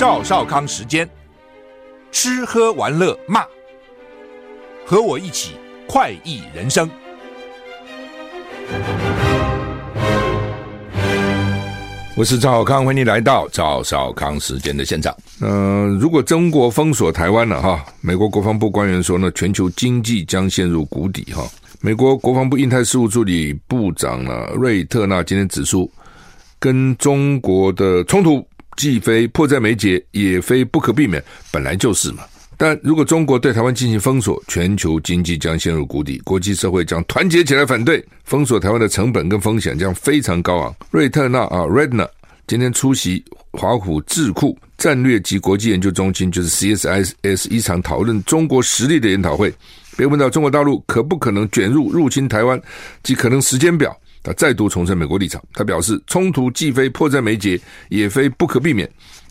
赵少康时间，吃喝玩乐骂，和我一起快意人生。我是赵少康，欢迎来到赵少康时间的现场。嗯、如果中国封锁台湾了哈，美国国防部官员说呢，全球经济将陷入谷底哈。美国国防部印太事务助理部长呢，瑞特纳今天指出，跟中国的冲突。既非迫在眉睫，也非不可避免，本来就是嘛。但如果中国对台湾进行封锁，全球经济将陷入谷底，国际社会将团结起来反对封锁台湾的成本跟风险将非常高昂。瑞特纳啊，Redner 今天出席华府智库战略及国际研究中心，就是 CSIS 一场讨论中国实力的研讨会，被问到中国大陆可不可能卷入入侵台湾及可能时间表。他再度重申美国立场，他表示冲突既非迫在眉睫，也非不可避免，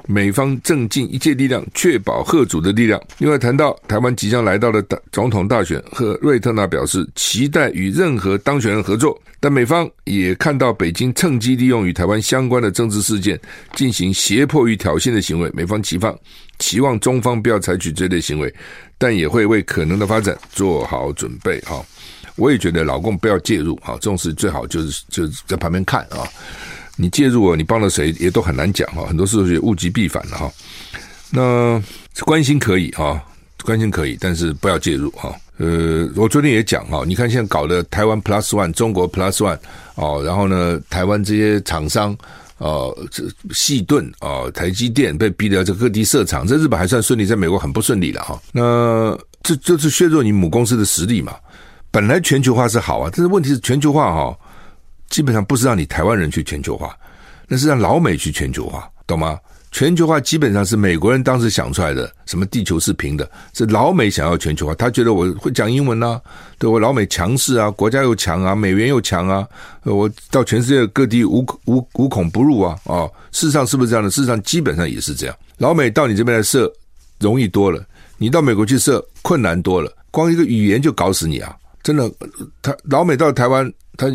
美方正尽一切力量确保吓阻的力量。另外谈到台湾即将来到的大总统大选，和瑞特纳表示期待与任何当选人合作，但美方也看到北京趁机利用与台湾相关的政治事件进行胁迫与挑衅的行为，美方期望期望中方不要采取这类行为，但也会为可能的发展做好准备。哈。我也觉得老公不要介入啊，这种事最好就是就是在旁边看啊。你介入啊，你帮了谁也都很难讲哈，很多事情也物极必反了哈。那关心可以哈，关心可以，但是不要介入哈。呃，我昨天也讲哈，你看现在搞的台湾 Plus One、中国 Plus One 哦，然后呢，台湾这些厂商呃，这矽顿啊，台积电被逼得这各地设厂，在日本还算顺利，在美国很不顺利了哈。那这就是削弱你母公司的实力嘛。本来全球化是好啊，但是问题是全球化哈，基本上不是让你台湾人去全球化，那是让老美去全球化，懂吗？全球化基本上是美国人当时想出来的，什么地球是平的，是老美想要全球化，他觉得我会讲英文啊，对我老美强势啊，国家又强啊，美元又强啊，我到全世界各地无无无孔不入啊，哦，事实上是不是这样的？事实上基本上也是这样，老美到你这边来设容易多了，你到美国去设困难多了，光一个语言就搞死你啊！真的，他老美到台湾，他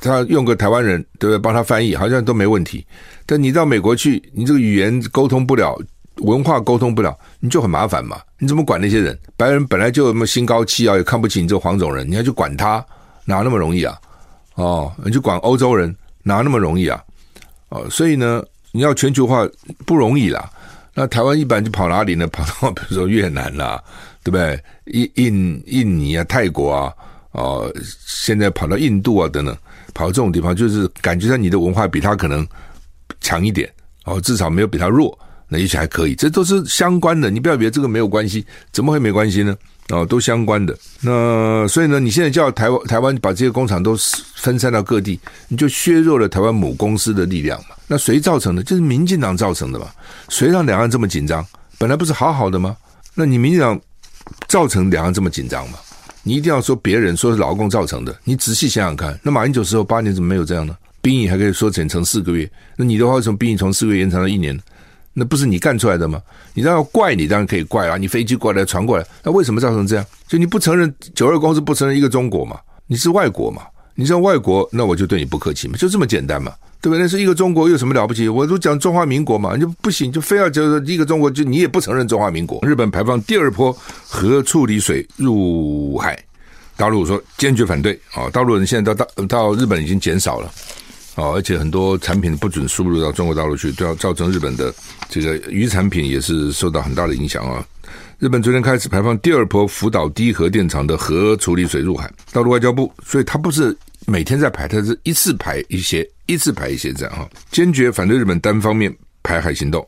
他用个台湾人，对不对？帮他翻译，好像都没问题。但你到美国去，你这个语言沟通不了，文化沟通不了，你就很麻烦嘛。你怎么管那些人？白人本来就那么心高气傲，也看不起你这个黄种人，你还去管他，哪那么容易啊？哦，你去管欧洲人，哪那么容易啊？哦，所以呢，你要全球化不容易啦。那台湾一般就跑哪里呢？跑到比如说越南啦。对不对？印印印尼啊，泰国啊，哦，现在跑到印度啊等等，跑到这种地方，就是感觉上你的文化比他可能强一点，哦，至少没有比他弱，那也许还可以。这都是相关的，你不要以为这个没有关系，怎么会没关系呢？哦，都相关的。那所以呢，你现在叫台湾台湾把这些工厂都分散到各地，你就削弱了台湾母公司的力量嘛。那谁造成的？就是民进党造成的嘛。谁让两岸这么紧张？本来不是好好的吗？那你民进党。造成两岸这么紧张嘛？你一定要说别人说是劳共造成的，你仔细想想看，那马英九时候八年怎么没有这样呢？兵役还可以缩减成四个月，那你的话为什么兵役从四个月延长到一年呢？那不是你干出来的吗？你当然怪你，当然可以怪啊，你飞机过来船过来，那为什么造成这样？就你不承认九二共识，不承认一个中国嘛？你是外国嘛？你像外国，那我就对你不客气嘛？就这么简单嘛？对不对？那是一个中国有什么了不起？我都讲中华民国嘛，你就不行，就非要就是一个中国，就你也不承认中华民国。日本排放第二波核处理水入海，大陆说坚决反对啊！大陆人现在到到到日本已经减少了啊，而且很多产品不准输入到中国大陆去，都要造成日本的这个渔产品也是受到很大的影响啊。日本昨天开始排放第二波福岛第一核电厂的核处理水入海，大陆外交部，所以它不是每天在排，他是一次排一些，一次排一些这样哈。坚决反对日本单方面排海行动，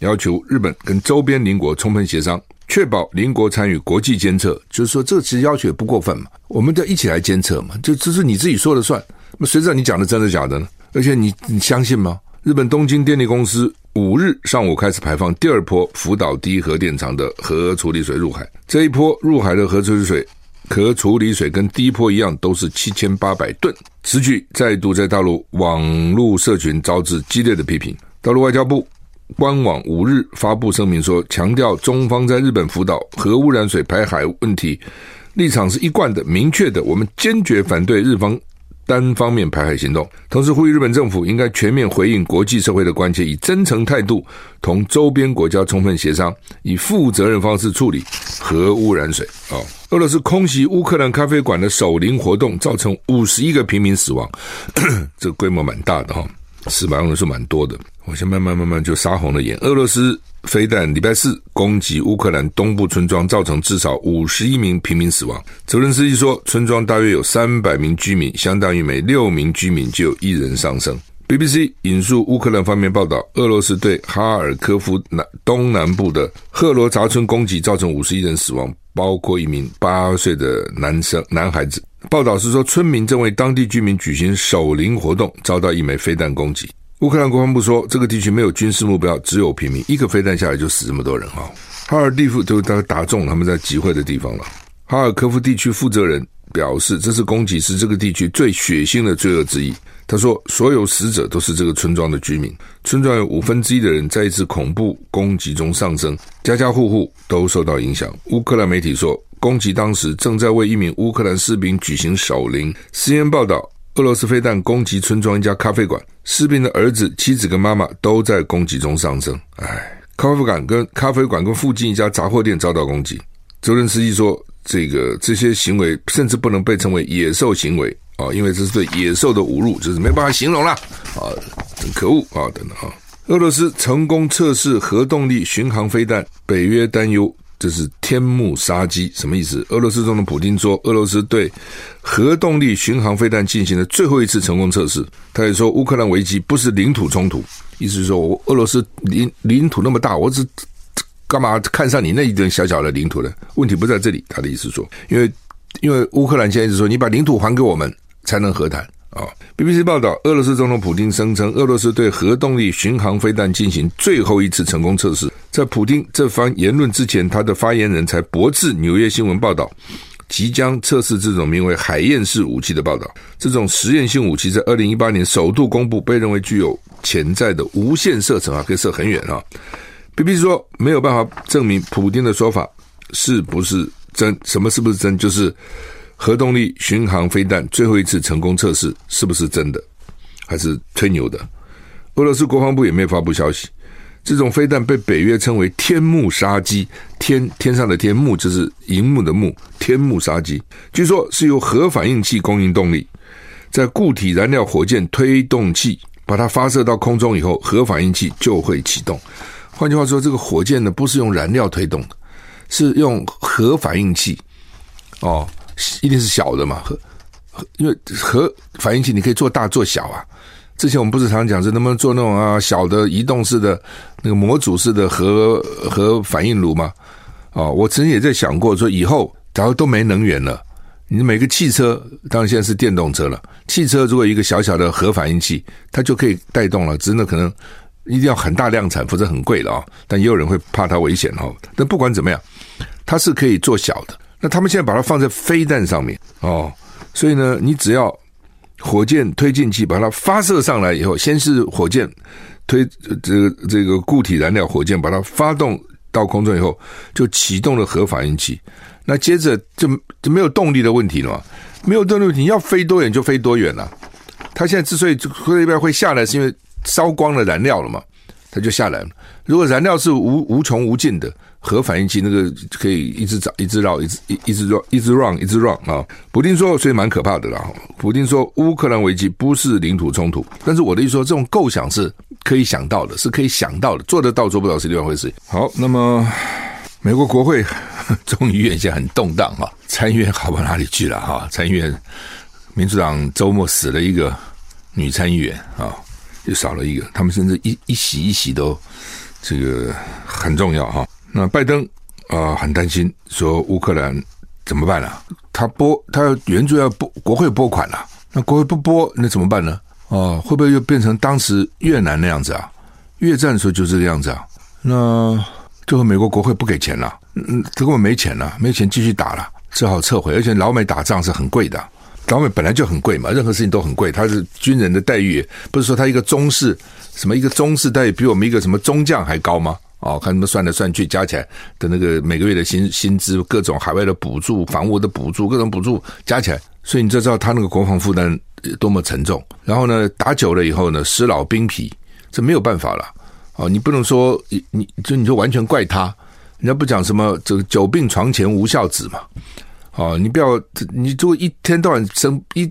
要求日本跟周边邻国充分协商，确保邻国参与国际监测。就是说，这其实要求也不过分嘛，我们就一起来监测嘛，就这是你自己说了算。那谁知道你讲的真的假的呢？而且你你相信吗？日本东京电力公司五日上午开始排放第二波福岛第一核电厂的核处理水入海，这一波入海的核处理水。核处理水跟第一波一样，都是七千八百吨。此举再度在大陆网络社群招致激烈的批评。大陆外交部官网五日发布声明说，强调中方在日本福岛核污染水排海问题立场是一贯的、明确的，我们坚决反对日方。单方面排海行动，同时呼吁日本政府应该全面回应国际社会的关切，以真诚态度同周边国家充分协商，以负责任方式处理核污染水。哦，俄罗斯空袭乌克兰咖啡馆的守灵活动，造成五十一个平民死亡，这规模蛮大的哈。死亡人数蛮多的，我先慢慢慢慢就杀红了眼。俄罗斯飞弹礼拜四攻击乌克兰东部村庄，造成至少五十一名平民死亡。泽伦斯基说，村庄大约有三百名居民，相当于每六名居民就有一人丧生。BBC 引述乌克兰方面报道，俄罗斯对哈尔科夫南东南部的赫罗扎村攻击，造成五十一人死亡，包括一名八岁的男生男孩子。报道是说，村民正为当地居民举行守灵活动，遭到一枚飞弹攻击。乌克兰国防部说，这个地区没有军事目标，只有平民。一个飞弹下来就死这么多人哈。哈尔蒂夫都打打中他们在集会的地方了。哈尔科夫地区负责人表示，这次攻击是这个地区最血腥的罪恶之一。他说，所有死者都是这个村庄的居民。村庄有五分之一的人在一次恐怖攻击中丧生，家家户户都受到影响。乌克兰媒体说。攻击当时正在为一名乌克兰士兵举行守灵。CNN 报道，俄罗斯飞弹攻击村庄一家咖啡馆，士兵的儿子、妻子跟妈妈都在攻击中丧生。唉，咖啡馆跟咖啡馆跟附近一家杂货店遭到攻击。泽伦斯基说，这个这些行为甚至不能被称为野兽行为啊，因为这是对野兽的侮辱，就是没办法形容了啊，很可恶啊，等等啊。俄罗斯成功测试核动力巡航飞弹，北约担忧。这是天幕杀机，什么意思？俄罗斯总统普京说，俄罗斯对核动力巡航飞弹进行了最后一次成功测试。他也说，乌克兰危机不是领土冲突，意思是说，我俄罗斯领领土那么大，我只干嘛看上你那一点小小的领土呢？问题不在这里。他的意思说，因为因为乌克兰现在是说，你把领土还给我们，才能和谈。啊，BBC 报道，俄罗斯总统普京声称，俄罗斯对核动力巡航飞弹进行最后一次成功测试。在普丁这番言论之前，他的发言人才驳斥纽约新闻报道，即将测试这种名为“海燕式”武器的报道。这种实验性武器在二零一八年首度公布，被认为具有潜在的无限射程啊，可以射很远啊。B B 说没有办法证明普丁的说法是不是真，什么是不是真，就是。核动力巡航飞弹最后一次成功测试是不是真的，还是吹牛的？俄罗斯国防部也没有发布消息。这种飞弹被北约称为“天幕杀机”，天天上的天幕就是荧幕的幕，天幕杀机。据说是由核反应器供应动力，在固体燃料火箭推动器把它发射到空中以后，核反应器就会启动。换句话说，这个火箭呢不是用燃料推动的，是用核反应器哦。一定是小的嘛，核核，因为核反应器你可以做大做小啊。之前我们不是常讲是能不能做那种啊小的移动式的那个模组式的核核反应炉吗？哦，我曾经也在想过说，以后假如都没能源了，你每个汽车当然现在是电动车了，汽车如果一个小小的核反应器，它就可以带动了，只是可能一定要很大量产，否则很贵了啊。但也有人会怕它危险哦。但不管怎么样，它是可以做小的。那他们现在把它放在飞弹上面哦，所以呢，你只要火箭推进器把它发射上来以后，先是火箭推这个这个固体燃料火箭把它发动到空中以后，就启动了核反应器。那接着就就没有动力的问题了嘛？没有动力问题，你要飞多远就飞多远了。它现在之所以会一边会下来，是因为烧光了燃料了嘛，它就下来了。如果燃料是无无穷无尽的。核反应器那个可以一直找、一直绕、一直一一直绕、一直 run、一直 run 啊！普丁说，所以蛮可怕的啦。普丁说，乌克兰危机不是领土冲突，但是我的意思说，这种构想是可以想到的，是可以想到的，做得到做不到是另外一回事。好，那么美国国会众议院现在很动荡哈，参议院好不到哪里去了哈，参议院。民主党周末死了一个女参议员啊，又少了一个，他们甚至一一席一席都这个很重要哈。那拜登啊很担心，说乌克兰怎么办呢、他拨他援助要拨国会拨款了、那国会不拨那怎么办呢？哦，会不会又变成当时越南那样子啊？越战的时候就这个样子啊？那最后美国国会不给钱了，嗯，他根本没钱了，没钱继续打了，只好撤回。而且老美打仗是很贵的，老美本来就很贵嘛，任何事情都很贵。他是军人的待遇，不是说他一个中士什么一个中士待遇比我们一个什么中将还高吗？哦，看他们算来算去加起来的那个每个月的薪薪资，各种海外的补助、房屋的补助、各种补助加起来，所以你就知道他那个国防负担多么沉重。然后呢，打久了以后呢，时老兵疲，这没有办法了。哦，你不能说你你就你就完全怪他，人家不讲什么这个久病床前无孝子嘛。哦，你不要你如果一天到晚生一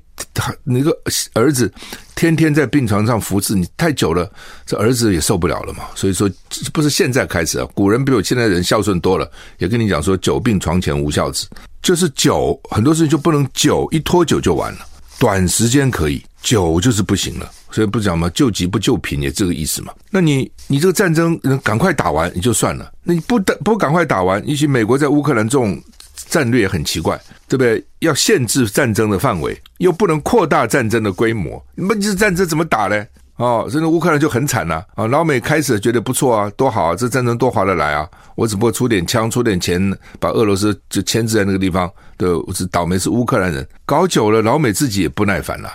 那个儿子天天在病床上服侍你太久了，这儿子也受不了了嘛。所以说不是现在开始啊，古人比我现在人孝顺多了，也跟你讲说久病床前无孝子，就是久很多事情就不能久一拖久就完了，短时间可以，久就是不行了。所以不讲嘛，救急不救贫，也这个意思嘛。那你你这个战争赶快打完也就算了，那你不打不赶快打完，尤其美国在乌克兰这种战略很奇怪，对不对？要限制战争的范围，又不能扩大战争的规模，你们这战争怎么打呢？哦，真的乌克兰就很惨了啊！老美开始觉得不错啊，多好啊，这战争多划得来啊！我只不过出点枪，出点钱，把俄罗斯就牵制在那个地方，对，我是倒霉是乌克兰人，搞久了，老美自己也不耐烦了。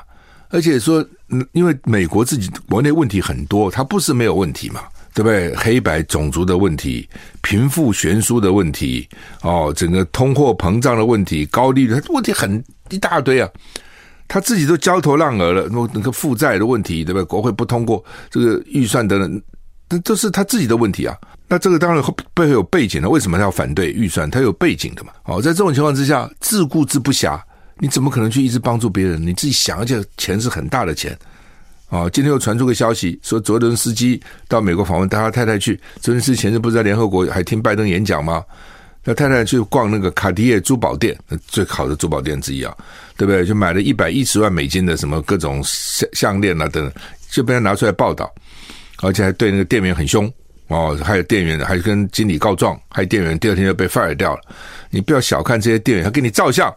而且说，因为美国自己国内问题很多，他不是没有问题嘛，对不对？黑白种族的问题，贫富悬殊的问题，哦，整个通货膨胀的问题，高利率，问题很一大堆啊。他自己都焦头烂额了，那那个负债的问题，对不对？国会不通过这个预算等等这是他自己的问题啊。那这个当然背后有背景的，为什么他要反对预算？他有背景的嘛。哦，在这种情况之下，自顾之不暇。你怎么可能去一直帮助别人？你自己想，而且钱是很大的钱啊！今天又传出个消息，说泽伦斯基到美国访问，带他太太去。泽伦斯基前日不是在联合国还听拜登演讲吗？他太太去逛那个卡地亚珠宝店，最好的珠宝店之一啊，对不对？就买了一百一十万美金的什么各种项项链啊等等，就被他拿出来报道，而且还对那个店员很凶哦，还有店员还跟经理告状，还有店员第二天就被 fire 掉了。你不要小看这些店员，他给你照相。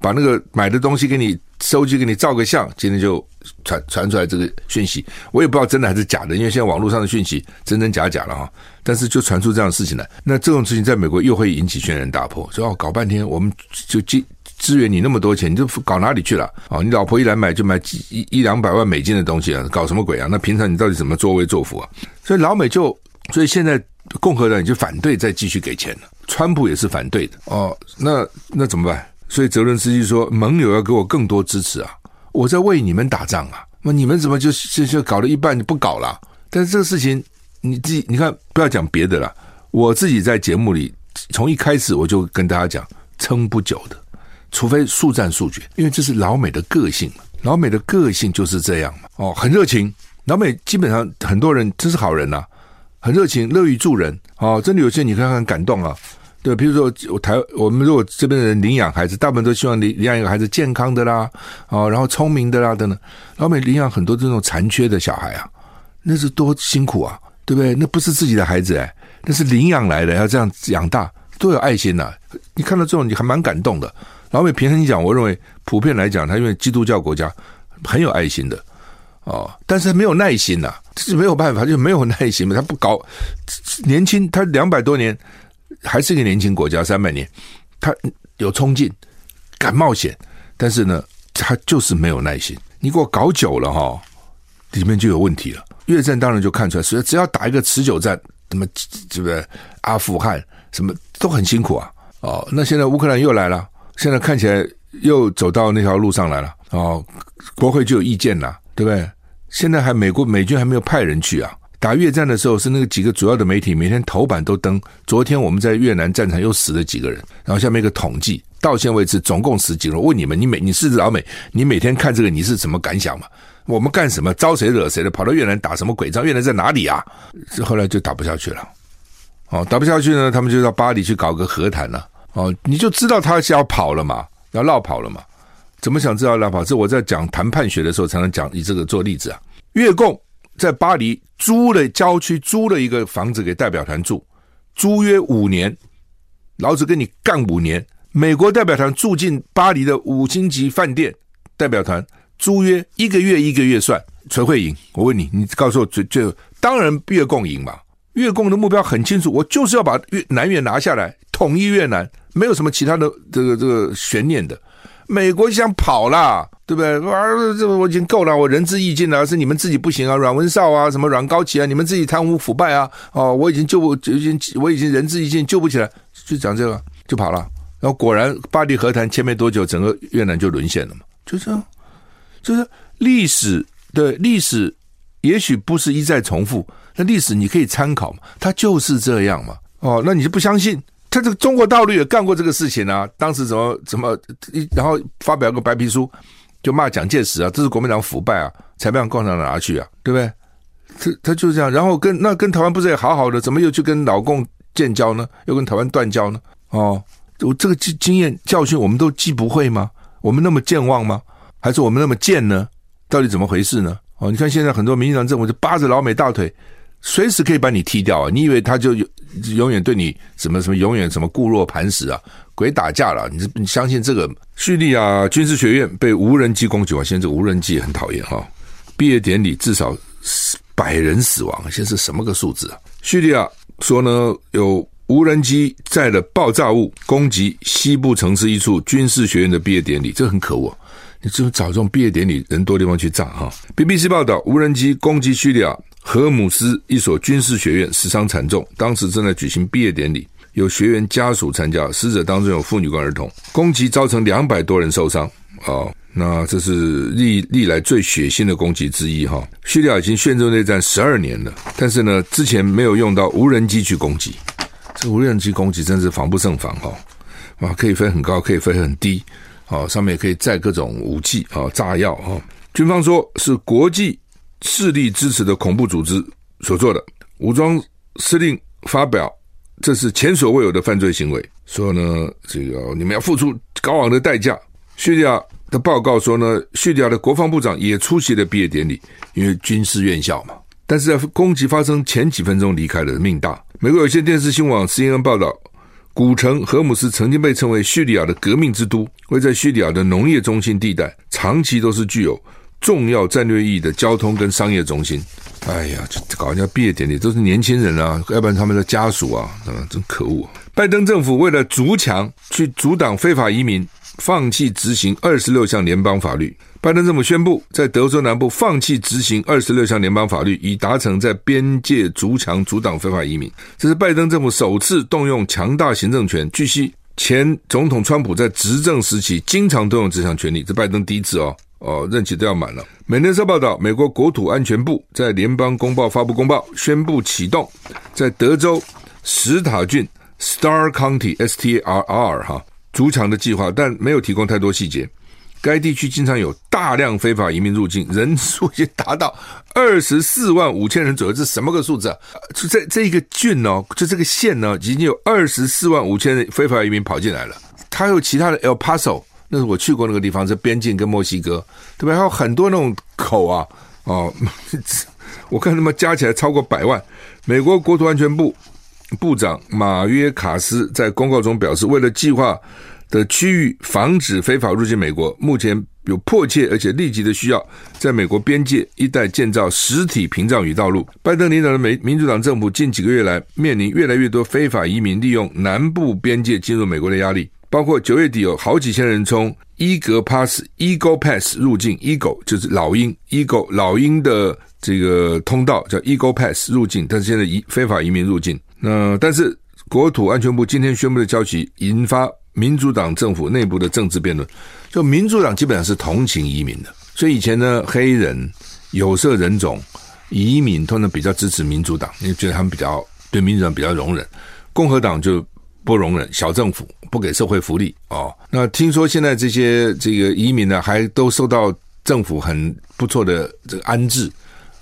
把那个买的东西给你收集，给你照个相，今天就传传出来这个讯息，我也不知道真的还是假的，因为现在网络上的讯息真真假假了哈。但是就传出这样的事情来，那这种事情在美国又会引起轩然大波，说哦，搞半天我们就支支援你那么多钱，你就搞哪里去了？哦，你老婆一来买就买几一一两百万美金的东西啊，搞什么鬼啊？那平常你到底怎么作威作福啊？所以老美就，所以现在共和党就反对再继续给钱了，川普也是反对的哦，那那怎么办？所以泽伦斯基说：“盟友要给我更多支持啊！我在为你们打仗啊！那你们怎么就就就搞了一半就不搞了？但是这个事情你自己你看，不要讲别的了。我自己在节目里从一开始我就跟大家讲，撑不久的，除非速战速决，因为这是老美的个性嘛。老美的个性就是这样嘛。哦，很热情，老美基本上很多人真是好人呐、很热情，乐于助人。哦，真的有些你看看感动啊。”对，比如说我台我们如果这边的人领养孩子，大部分都希望领领养一个孩子健康的啦，啊，然后聪明的啦等等。老美领养很多这种残缺的小孩啊，那是多辛苦啊，对不对？那不是自己的孩子哎，那是领养来的，要这样养大，多有爱心呐、啊！你看到这种，你还蛮感动的。老美平衡讲，我认为普遍来讲，他因为基督教国家很有爱心的哦，但是他没有耐心呐、啊，这是没有办法，就没有耐心嘛。他不搞年轻，他两百多年。还是一个年轻国家，三百年，他有冲劲，敢冒险，但是呢，他就是没有耐心。你给我搞久了哈，里面就有问题了。越战当然就看出来，所以只要打一个持久战，什么是不是阿富汗什么都很辛苦啊。哦，那现在乌克兰又来了，现在看起来又走到那条路上来了。哦，国会就有意见了，对不对？现在还美国美军还没有派人去啊。打越战的时候，是那个几个主要的媒体每天头版都登。昨天我们在越南战场又死了几个人，然后下面一个统计，到现在为止总共死几个人。问你们，你每你是老美，你每天看这个，你是什么感想嘛？我们干什么？招谁惹谁了？跑到越南打什么鬼仗？越南在哪里啊？后来就打不下去了。哦，打不下去呢，他们就到巴黎去搞个和谈了。哦，你就知道他是要跑了嘛，要落跑了嘛。怎么想知道拉法？这我在讲谈判学的时候才能讲以这个做例子啊。越共在巴黎租了郊区租了一个房子给代表团住，租约五年，老子跟你干五年。美国代表团住进巴黎的五星级饭店，代表团租约一个月一个月算，谁会赢？我问你，你告诉我，最最当然越共赢嘛。越共的目标很清楚，我就是要把越南越拿下来，统一越南，没有什么其他的这个这个悬念的。美国想跑啦，对不对？啊，这我已经够了，我仁至义尽了，是你们自己不行啊，阮文绍啊，什么阮高奇啊，你们自己贪污腐败啊，哦，我已经救不，已经我已经仁至义尽，救不起来，就讲这个就跑了。然后果然巴黎和谈签没多久，整个越南就沦陷了嘛，就这样，就是历史对历史，也许不是一再重复。那历史你可以参考嘛，它就是这样嘛。哦，那你就不相信？他这个中国大陆也干过这个事情啊。当时怎么怎么，然后发表个白皮书，就骂蒋介石啊，这是国民党腐败啊，才被共产党拿去啊，对不对？他他就是这样。然后跟那跟台湾不是也好好的，怎么又去跟老共建交呢？又跟台湾断交呢？哦，我这个经经验教训，我们都记不会吗？我们那么健忘吗？还是我们那么贱呢？到底怎么回事呢？哦，你看现在很多民进党政府就扒着老美大腿。随时可以把你踢掉啊！你以为他就有永远对你什么什么永远什么固若磐石啊？鬼打架了！你你相信这个？叙利亚军事学院被无人机攻击啊！现在这个无人机也很讨厌哈。毕业典礼至少百人死亡，现在是什么个数字啊？叙利亚说呢，有无人机载了爆炸物攻击西部城市一处军事学院的毕业典礼，这很可恶。你只有找这种毕业典礼人多地方去炸哈？BBC 报道，无人机攻击叙利亚。荷姆斯一所军事学院死伤惨重，当时正在举行毕业典礼，有学员家属参加，死者当中有妇女跟儿童。攻击造成两百多人受伤，哦，那这是历历来最血腥的攻击之一哈。叙利亚已经陷入内战十二年了，但是呢，之前没有用到无人机去攻击，这无人机攻击真是防不胜防哈。啊，可以飞很高，可以飞很低，啊，上面也可以载各种武器啊，炸药啊。军方说是国际。势力支持的恐怖组织所做的武装司令发表，这是前所未有的犯罪行为。说呢，这个你们要付出高昂的代价。叙利亚的报告说呢，叙利亚的国防部长也出席了毕业典礼，因为军事院校嘛。但是在攻击发生前几分钟离开了，命大。美国有线电视新闻网 CNN 报道，古城荷姆斯曾经被称为叙利亚的革命之都，位在叙利亚的农业中心地带，长期都是具有。重要战略意义的交通跟商业中心，哎呀，就搞人家毕业典礼都是年轻人啊，要不然他们的家属啊，啊，真可恶！拜登政府为了筑墙去阻挡非法移民，放弃执行二十六项联邦法律。拜登政府宣布，在德州南部放弃执行二十六项联邦法律，以达成在边界筑墙阻挡非法移民。这是拜登政府首次动用强大行政权。据悉，前总统川普在执政时期经常动用这项权力，这拜登第一次哦。哦，任期都要满了。美联社报道，美国国土安全部在联邦公报发布公报，宣布启动在德州史塔郡 （Star County，S-T-A-R-R） 哈筑墙的计划，但没有提供太多细节。该地区经常有大量非法移民入境，人数已经达到二十四万五千人左右。这什么个数字啊？就在这一个郡哦，就这个县呢，已经有二十四万五千人非法移民跑进来了。还有其他的 El Paso。那是我去过那个地方，是边境跟墨西哥，对吧？还有很多那种口啊，哦，我看他们加起来超过百万。美国国土安全部部长马约卡斯在公告中表示，为了计划的区域防止非法入境美国，目前有迫切而且立即的需要，在美国边界一带建造实体屏障与道路。拜登领导的美民主党政府近几个月来面临越来越多非法移民利用南部边界进入美国的压力。包括九月底有好几千人从伊格 Pass Eagle Pass 入境，Eagle 就是老鹰，Eagle 老鹰的这个通道叫 Eagle Pass 入境，但是现在移非法移民入境。那但是国土安全部今天宣布的消息，引发民主党政府内部的政治辩论。就民主党基本上是同情移民的，所以以前呢，黑人、有色人种移民通常比较支持民主党，因为觉得他们比较对民主党比较容忍，共和党就。不容忍小政府，不给社会福利哦。那听说现在这些这个移民呢，还都受到政府很不错的这个安置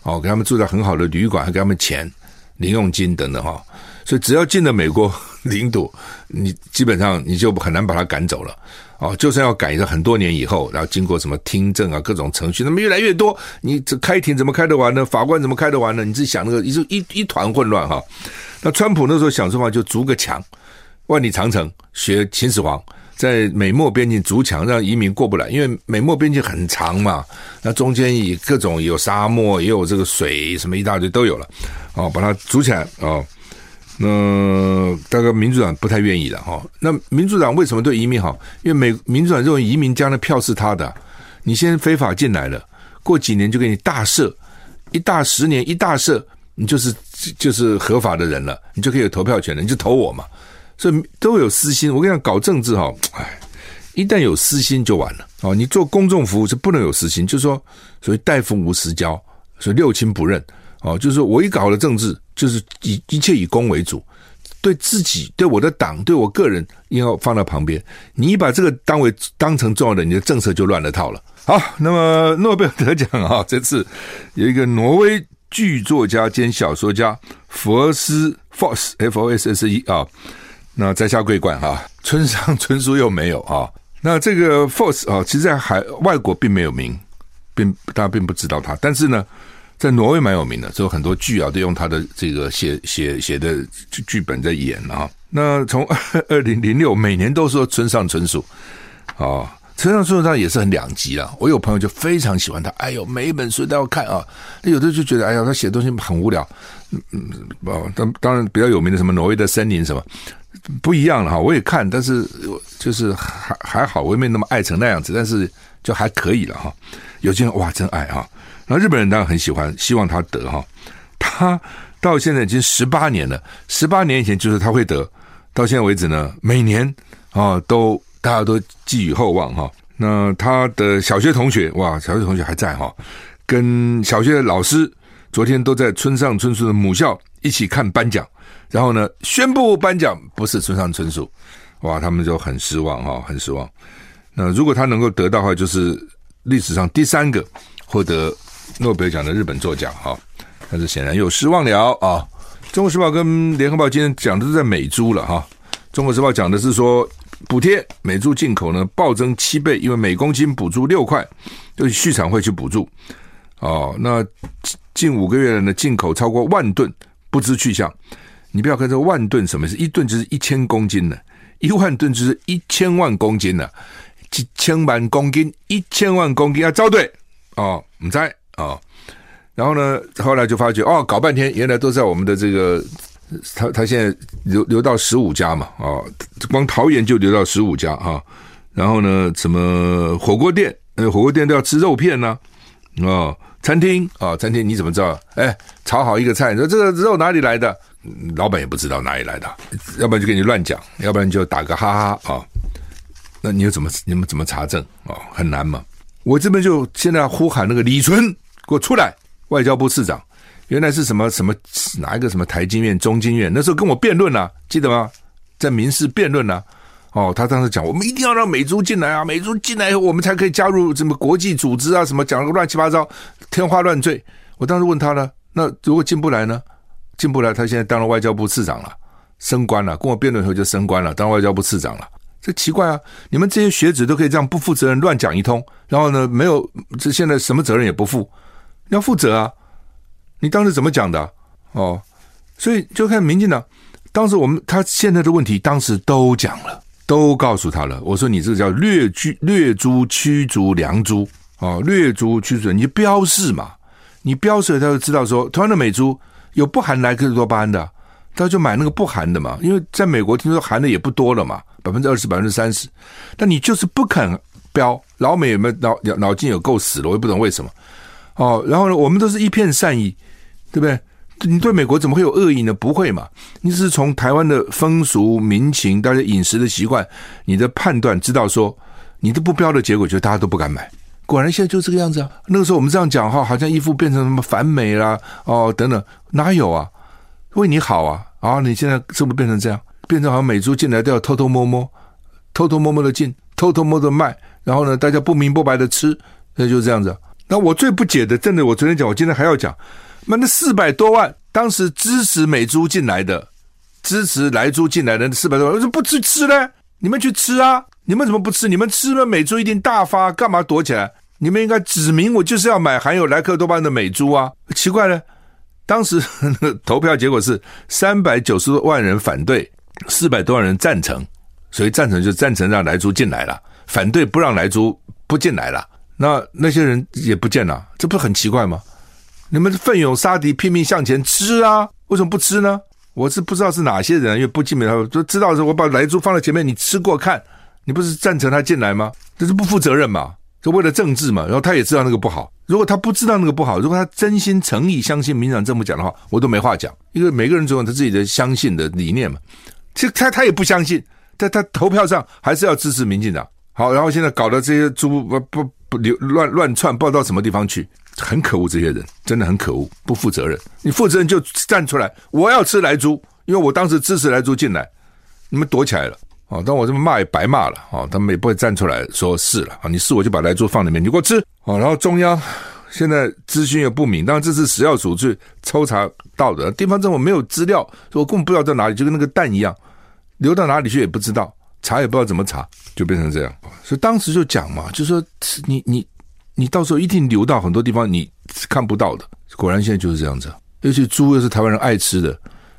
哦，给他们住在很好的旅馆，还给他们钱、零用金等等哈。所以只要进了美国领土，你基本上你就很难把他赶走了。哦，就算要赶，到很多年以后，然后经过什么听证啊，各种程序，那么越来越多，你这开庭怎么开得完呢？法官怎么开得完呢？你自己想那个一一一团混乱哈。那川普那时候想说法就筑个墙，万里长城，学秦始皇。在美墨边境筑墙，让移民过不来，因为美墨边境很长嘛，那中间以各种有沙漠，也有这个水，什么一大堆都有了，哦，把它筑起来哦。那大概民主党不太愿意的哈。那民主党为什么对移民好？因为美民主党认为移民将来票是他的，你先非法进来了，过几年就给你大赦，一大十年一大赦，你就是就是合法的人了，你就可以有投票权了，你就投我嘛。所以都有私心，我跟你讲，搞政治哈，哎，一旦有私心就完了哦。你做公众服务是不能有私心，就是说，所谓代父无私交，所以六亲不认哦。就是说我一搞了政治，就是以一切以公为主，对自己、对我的党、对我个人，应该放到旁边。你把这个当为当成重要的，你的政策就乱了套了。好，那么诺贝尔得奖啊，这次有一个挪威剧作家兼小说家佛斯 f o s F O S S E 啊。那在下桂冠哈，村上 春树又没有啊。那这个 Foss 啊，其实在海外国并没有名，并大家并不知道他。但是呢，在挪威蛮有名的，所以很多剧啊都用他的这个写写写的剧本在演啊。那从 二零零六每年都说村上春树啊，村上春树他也是很两极啊。我有朋友就非常喜欢他，哎呦，每一本书都要看啊。有的就觉得，哎呀，他写的东西很无聊。嗯嗯，哦，当当然比较有名的什么挪威的森林什么。不一样了哈，我也看，但是就是还还好，我也没那么爱成那样子，但是就还可以了哈。有些人哇，真爱哈。那日本人当然很喜欢，希望他得哈。他到现在已经十八年了，十八年以前就是他会得，到现在为止呢，每年啊都大家都寄予厚望哈。那他的小学同学哇，小学同学还在哈，跟小学的老师昨天都在村上春树的母校一起看颁奖。然后呢，宣布颁奖不是村上春树，哇，他们就很失望哈，很失望。那如果他能够得到的话，就是历史上第三个获得诺贝尔奖的日本作家哈。但是显然又失望了啊。中国时报跟联合报今天讲的是在美猪了哈。中国时报讲的是说补贴美猪进口呢暴增七倍，因为每公斤补助六块，就是畜产会去补助。哦，那近五个月呢进口超过万吨，不知去向。你不要看这万吨什么是一吨就是一千公斤呢，一万吨就是一千万公斤呢，几千万公斤，一千万公斤要招对哦，唔知哦。然后呢，后来就发觉哦，搞半天原来都在我们的这个，他他现在流流到十五家嘛，哦，光桃园就流到十五家啊。然后呢，什么火锅店，呃，火锅店都要吃肉片呢，哦，餐厅啊，餐厅你怎么知道？哎，炒好一个菜，你说这个肉哪里来的？老板也不知道哪里来的，要不然就给你乱讲，要不然就打个哈哈啊。那你又怎么你们怎么查证啊？很难嘛。我这边就现在呼喊那个李淳给我出来，外交部次长，原来是什么什么哪一个什么台经院、中经院，那时候跟我辩论啊，记得吗？在民事辩论啊。哦，他当时讲，我们一定要让美珠进来啊，美珠进来以后，我们才可以加入什么国际组织啊，什么讲了个乱七八糟，天花乱坠。我当时问他呢，那如果进不来呢？进不来，他现在当了外交部次长了，升官了。跟我辩论以后就升官了，当外交部次长了。这奇怪啊！你们这些学者都可以这样不负责任乱讲一通，然后呢，没有这现在什么责任也不负，要负责啊！你当时怎么讲的？哦，所以就看民进党当时我们他现在的问题，当时都讲了，都告诉他了。我说你这个叫掠猪掠猪驱逐良猪哦，掠猪驱逐你就标示嘛，你标示他就知道说，同样的美猪。有不含莱克多巴胺的，他就买那个不含的嘛。因为在美国听说含的也不多了嘛，百分之二十、百分之三十。但你就是不肯标，老美有没有脑脑筋有够死了？我也不懂为什么。哦，然后呢，我们都是一片善意，对不对？你对美国怎么会有恶意呢？不会嘛？你只是从台湾的风俗民情、大家饮食的习惯，你的判断知道说，你都不标的结果，就大家都不敢买。果然现在就这个样子啊！那个时候我们这样讲哈，好像一副变成什么反美啦哦等等，哪有啊？为你好啊！啊，你现在是不是变成这样？变成好像美猪进来都要偷偷摸摸、偷偷摸摸的进、偷偷摸的卖，然后呢，大家不明不白的吃，那就是这样子。那我最不解的，真的，我昨天讲，我今天还要讲，那那四百多万当时支持美猪进来的支持莱猪进来的那四百多万，为什么不去吃呢？你们去吃啊！你们怎么不吃？你们吃了美猪一定大发，干嘛躲起来？你们应该指明我就是要买含有莱克多巴胺的美猪啊！奇怪了，当时投票结果是三百九十万人反对，四百多万人赞成，所以赞成就赞成让莱猪进来了，反对不让莱猪不进来了。那那些人也不见了，这不是很奇怪吗？你们奋勇杀敌，拼命向前吃啊！为什么不吃呢？我是不知道是哪些人，因为不进来，都知道是我把莱猪放在前面，你吃过看，你不是赞成他进来吗？这是不负责任嘛？就为了政治嘛？然后他也知道那个不好。如果他不知道那个不好，如果他真心诚意相信民进党这么讲的话，我都没话讲。因为每个人总有他自己的相信的理念嘛。其实他他也不相信，但他投票上还是要支持民进党。好，然后现在搞的这些猪不不不流乱乱窜，不知道到什么地方去。很可恶，这些人真的很可恶，不负责任。你负责任就站出来，我要吃莱猪，因为我当时支持莱猪进来，你们躲起来了哦！当我这么骂也白骂了啊！他们也不会站出来说是了啊！你是我就把莱猪放里面，你给我吃啊！然后中央现在资讯又不明，当然这是食药署去抽查到的，地方政府没有资料，说我根本不知道在哪里，就跟那个蛋一样，流到哪里去也不知道，查也不知道怎么查，就变成这样。所以当时就讲嘛，就说你你。你到时候一定流到很多地方，你看不到的。果然现在就是这样子，尤其猪又是台湾人爱吃的，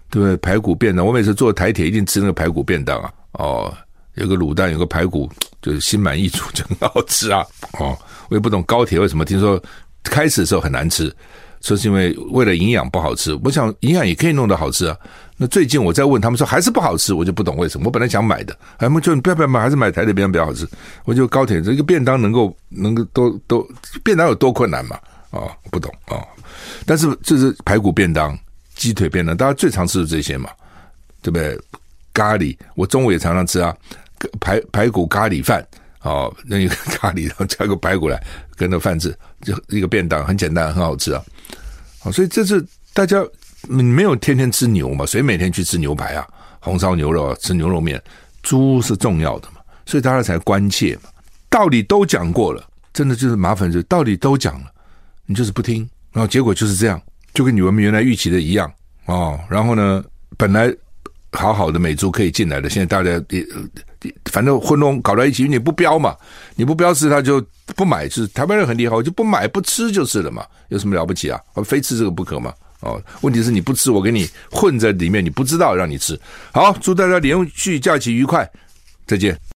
对不对？排骨便当，我每次坐台铁一定吃那个排骨便当啊。哦，有个卤蛋，有个排骨，就是心满意足，就很好吃啊。哦，我也不懂高铁为什么听说开始的时候很难吃。说是因为为了营养不好吃，我想营养也可以弄得好吃啊。那最近我在问他们说还是不好吃，我就不懂为什么。我本来想买的，他们就你不要不要买，还是买台的便当比较好吃。我就高铁这个便当能够能够都都便当有多困难嘛？哦，不懂啊、哦。但是这是排骨便当、鸡腿便当，大家最常吃的这些嘛，对不对？咖喱，我中午也常常吃啊，排排骨咖喱饭。哦，那一个 咖喱，然后加个排骨来跟那饭吃，就一个便当，很简单，很好吃啊。好，所以这是大家你没有天天吃牛嘛，谁每天去吃牛排啊？红烧牛肉，吃牛肉面，猪是重要的嘛，所以大家才关切嘛。道理都讲过了，真的就是麻烦，就道理都讲了，你就是不听，然后结果就是这样，就跟你们原来预期的一样哦。然后呢，本来。好好的美猪可以进来的，现在大家也反正混弄搞在一起，你不标嘛，你不标示他就不买，是台湾人很厉害，我就不买不吃就是了嘛，有什么了不起啊？我非吃这个不可嘛？哦，问题是你不吃，我给你混在里面，你不知道让你吃。好，祝大家连续假期愉快，再见。